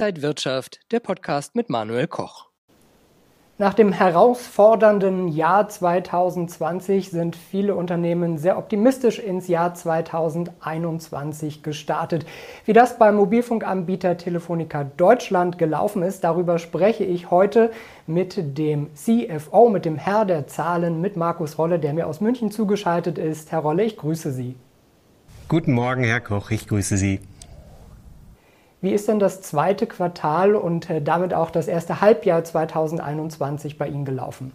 Inside Wirtschaft, der Podcast mit Manuel Koch. Nach dem herausfordernden Jahr 2020 sind viele Unternehmen sehr optimistisch ins Jahr 2021 gestartet. Wie das beim Mobilfunkanbieter Telefonica Deutschland gelaufen ist, darüber spreche ich heute mit dem CFO, mit dem Herr der Zahlen, mit Markus Rolle, der mir aus München zugeschaltet ist. Herr Rolle, ich grüße Sie. Guten Morgen, Herr Koch, ich grüße Sie. Wie ist denn das zweite Quartal und äh, damit auch das erste Halbjahr 2021 bei Ihnen gelaufen?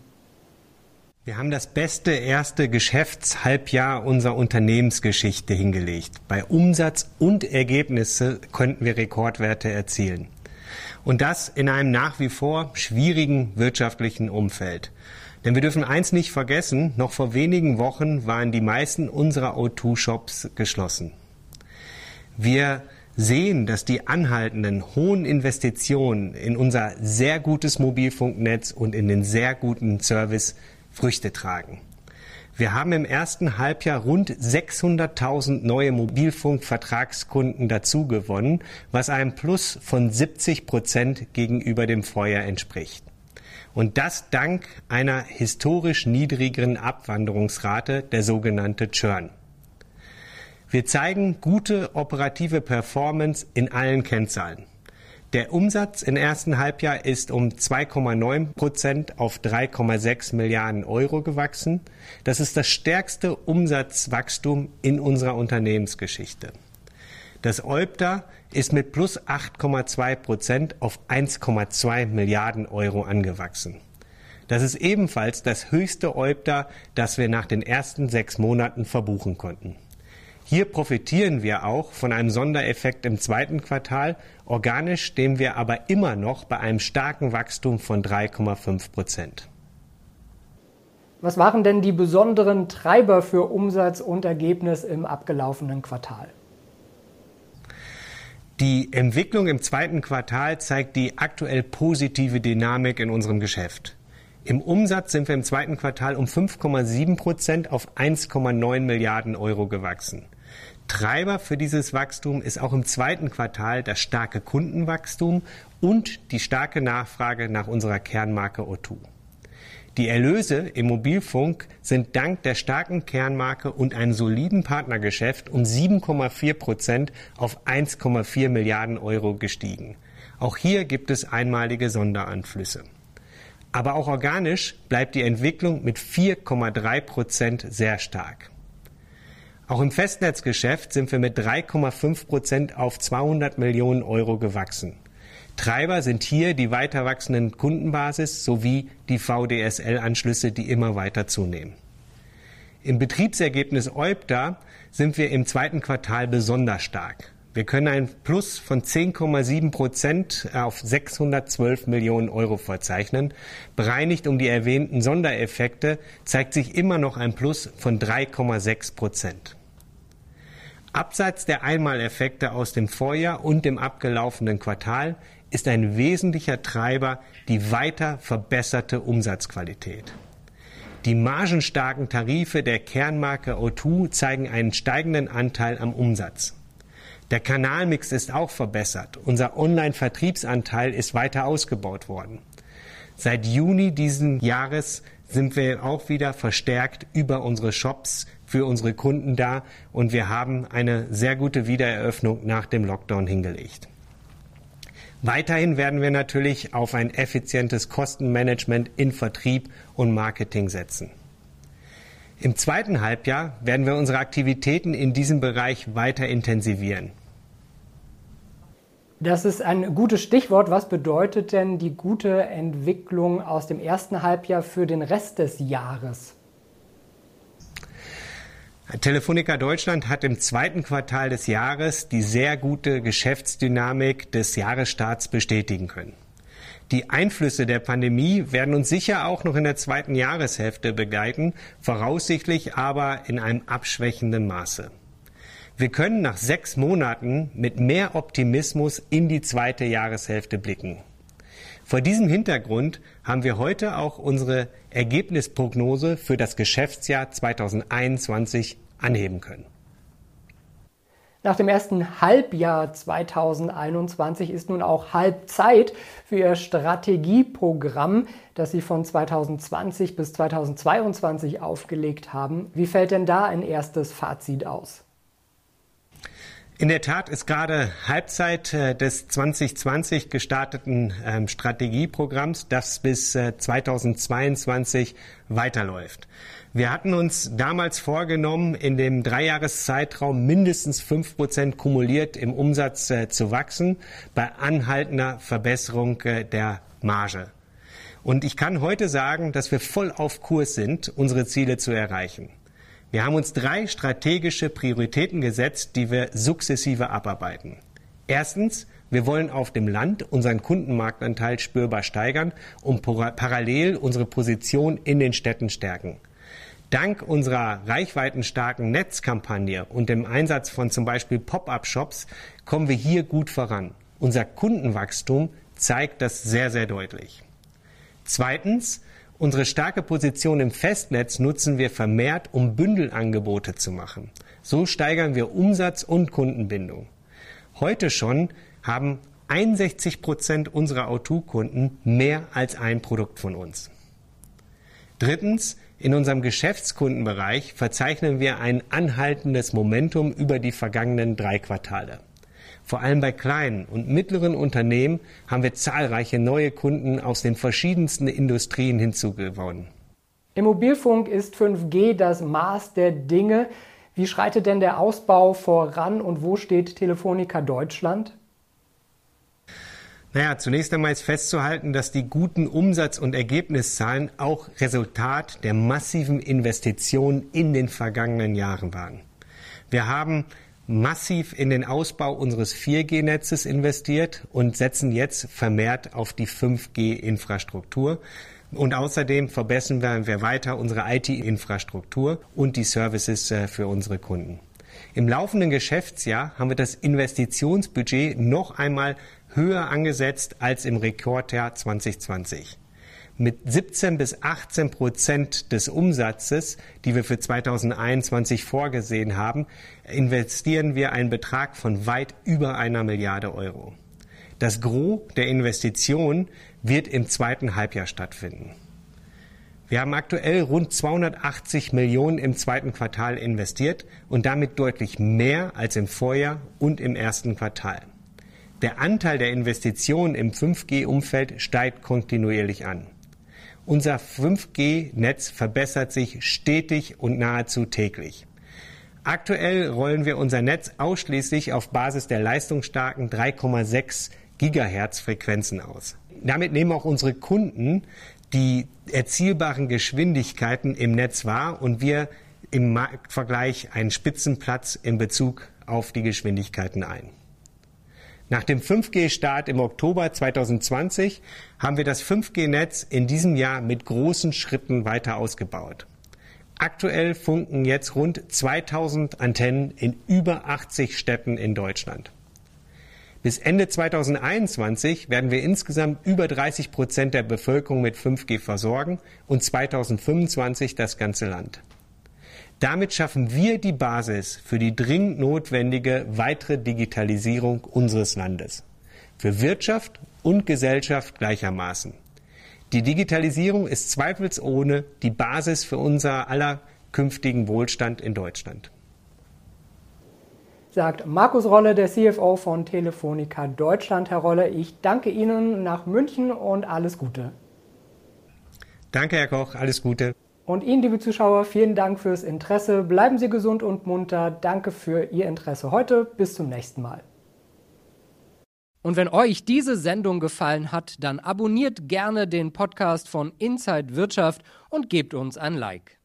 Wir haben das beste erste Geschäftshalbjahr unserer Unternehmensgeschichte hingelegt. Bei Umsatz und Ergebnisse konnten wir Rekordwerte erzielen. Und das in einem nach wie vor schwierigen wirtschaftlichen Umfeld. Denn wir dürfen eins nicht vergessen, noch vor wenigen Wochen waren die meisten unserer O2-Shops geschlossen. Wir sehen, dass die anhaltenden hohen Investitionen in unser sehr gutes Mobilfunknetz und in den sehr guten Service Früchte tragen. Wir haben im ersten Halbjahr rund 600.000 neue Mobilfunkvertragskunden dazugewonnen, was einem Plus von 70 Prozent gegenüber dem Vorjahr entspricht. Und das dank einer historisch niedrigeren Abwanderungsrate, der sogenannte Churn. Wir zeigen gute operative Performance in allen Kennzahlen. Der Umsatz im ersten Halbjahr ist um 2,9 Prozent auf 3,6 Milliarden Euro gewachsen. Das ist das stärkste Umsatzwachstum in unserer Unternehmensgeschichte. Das OIBDA ist mit plus 8,2 Prozent auf 1,2 Milliarden Euro angewachsen. Das ist ebenfalls das höchste OIBDA, das wir nach den ersten sechs Monaten verbuchen konnten. Hier profitieren wir auch von einem Sondereffekt im zweiten Quartal. Organisch stehen wir aber immer noch bei einem starken Wachstum von 3,5 Prozent. Was waren denn die besonderen Treiber für Umsatz und Ergebnis im abgelaufenen Quartal? Die Entwicklung im zweiten Quartal zeigt die aktuell positive Dynamik in unserem Geschäft. Im Umsatz sind wir im zweiten Quartal um 5,7 Prozent auf 1,9 Milliarden Euro gewachsen. Treiber für dieses Wachstum ist auch im zweiten Quartal das starke Kundenwachstum und die starke Nachfrage nach unserer Kernmarke O2. Die Erlöse im Mobilfunk sind dank der starken Kernmarke und einem soliden Partnergeschäft um 7,4 Prozent auf 1,4 Milliarden Euro gestiegen. Auch hier gibt es einmalige Sonderanflüsse. Aber auch organisch bleibt die Entwicklung mit 4,3 Prozent sehr stark. Auch im Festnetzgeschäft sind wir mit 3,5 Prozent auf 200 Millionen Euro gewachsen. Treiber sind hier die weiter wachsenden Kundenbasis sowie die VDSL-Anschlüsse, die immer weiter zunehmen. Im Betriebsergebnis EUBDA sind wir im zweiten Quartal besonders stark. Wir können ein Plus von 10,7 Prozent auf 612 Millionen Euro verzeichnen. Bereinigt um die erwähnten Sondereffekte zeigt sich immer noch ein Plus von 3,6 Prozent. Abseits der Einmaleffekte aus dem Vorjahr und dem abgelaufenen Quartal ist ein wesentlicher Treiber die weiter verbesserte Umsatzqualität. Die margenstarken Tarife der Kernmarke O2 zeigen einen steigenden Anteil am Umsatz. Der Kanalmix ist auch verbessert. Unser Online-Vertriebsanteil ist weiter ausgebaut worden. Seit Juni diesen Jahres sind wir auch wieder verstärkt über unsere Shops für unsere Kunden da und wir haben eine sehr gute Wiedereröffnung nach dem Lockdown hingelegt. Weiterhin werden wir natürlich auf ein effizientes Kostenmanagement in Vertrieb und Marketing setzen. Im zweiten Halbjahr werden wir unsere Aktivitäten in diesem Bereich weiter intensivieren. Das ist ein gutes Stichwort. Was bedeutet denn die gute Entwicklung aus dem ersten Halbjahr für den Rest des Jahres? Telefonica Deutschland hat im zweiten Quartal des Jahres die sehr gute Geschäftsdynamik des Jahresstarts bestätigen können. Die Einflüsse der Pandemie werden uns sicher auch noch in der zweiten Jahreshälfte begleiten, voraussichtlich aber in einem abschwächenden Maße. Wir können nach sechs Monaten mit mehr Optimismus in die zweite Jahreshälfte blicken. Vor diesem Hintergrund haben wir heute auch unsere Ergebnisprognose für das Geschäftsjahr 2021 anheben können. Nach dem ersten Halbjahr 2021 ist nun auch Halbzeit für Ihr Strategieprogramm, das Sie von 2020 bis 2022 aufgelegt haben. Wie fällt denn da ein erstes Fazit aus? In der Tat ist gerade Halbzeit äh, des 2020 gestarteten ähm, Strategieprogramms, das bis 2022 äh, weiterläuft. Wir hatten uns damals vorgenommen, in dem Dreijahreszeitraum mindestens fünf Prozent kumuliert im Umsatz äh, zu wachsen, bei anhaltender Verbesserung der Marge. Und ich kann heute sagen, dass wir voll auf Kurs sind, unsere Ziele zu erreichen. Wir haben uns drei strategische Prioritäten gesetzt, die wir sukzessive abarbeiten. Erstens, wir wollen auf dem Land unseren Kundenmarktanteil spürbar steigern und parallel unsere Position in den Städten stärken. Dank unserer reichweitenstarken Netzkampagne und dem Einsatz von zum Beispiel Pop-up-Shops kommen wir hier gut voran. Unser Kundenwachstum zeigt das sehr, sehr deutlich. Zweitens, Unsere starke Position im Festnetz nutzen wir vermehrt, um Bündelangebote zu machen. So steigern wir Umsatz und Kundenbindung. Heute schon haben 61 Prozent unserer O2-Kunden mehr als ein Produkt von uns. Drittens, in unserem Geschäftskundenbereich verzeichnen wir ein anhaltendes Momentum über die vergangenen drei Quartale. Vor allem bei kleinen und mittleren Unternehmen haben wir zahlreiche neue Kunden aus den verschiedensten Industrien hinzugewonnen. Im Mobilfunk ist 5G das Maß der Dinge. Wie schreitet denn der Ausbau voran und wo steht Telefonica Deutschland? Naja, zunächst einmal ist festzuhalten, dass die guten Umsatz- und Ergebniszahlen auch Resultat der massiven Investitionen in den vergangenen Jahren waren. Wir haben massiv in den Ausbau unseres 4G-Netzes investiert und setzen jetzt vermehrt auf die 5G-Infrastruktur. Und außerdem verbessern wir weiter unsere IT-Infrastruktur und die Services äh, für unsere Kunden. Im laufenden Geschäftsjahr haben wir das Investitionsbudget noch einmal höher angesetzt als im Rekordjahr 2020 mit 17 bis 18 Prozent des Umsatzes, die wir für 2021 vorgesehen haben, investieren wir einen Betrag von weit über einer Milliarde Euro. Das Gros der Investitionen wird im zweiten Halbjahr stattfinden. Wir haben aktuell rund 280 Millionen im zweiten Quartal investiert und damit deutlich mehr als im Vorjahr und im ersten Quartal. Der Anteil der Investitionen im 5G-Umfeld steigt kontinuierlich an. Unser 5G-Netz verbessert sich stetig und nahezu täglich. Aktuell rollen wir unser Netz ausschließlich auf Basis der leistungsstarken 3,6 Gigahertz Frequenzen aus. Damit nehmen auch unsere Kunden die erzielbaren Geschwindigkeiten im Netz wahr und wir im Marktvergleich einen Spitzenplatz in Bezug auf die Geschwindigkeiten ein. Nach dem 5G-Start im Oktober 2020 haben wir das 5G-Netz in diesem Jahr mit großen Schritten weiter ausgebaut. Aktuell funken jetzt rund 2000 Antennen in über 80 Städten in Deutschland. Bis Ende 2021 werden wir insgesamt über 30 Prozent der Bevölkerung mit 5G versorgen und 2025 das ganze Land. Damit schaffen wir die Basis für die dringend notwendige weitere Digitalisierung unseres Landes. Für Wirtschaft und Gesellschaft gleichermaßen. Die Digitalisierung ist zweifelsohne die Basis für unser aller künftigen Wohlstand in Deutschland. Sagt Markus Rolle, der CFO von Telefonica Deutschland. Herr Rolle, ich danke Ihnen nach München und alles Gute. Danke, Herr Koch, alles Gute. Und Ihnen, liebe Zuschauer, vielen Dank fürs Interesse. Bleiben Sie gesund und munter. Danke für Ihr Interesse heute. Bis zum nächsten Mal. Und wenn euch diese Sendung gefallen hat, dann abonniert gerne den Podcast von Inside Wirtschaft und gebt uns ein Like.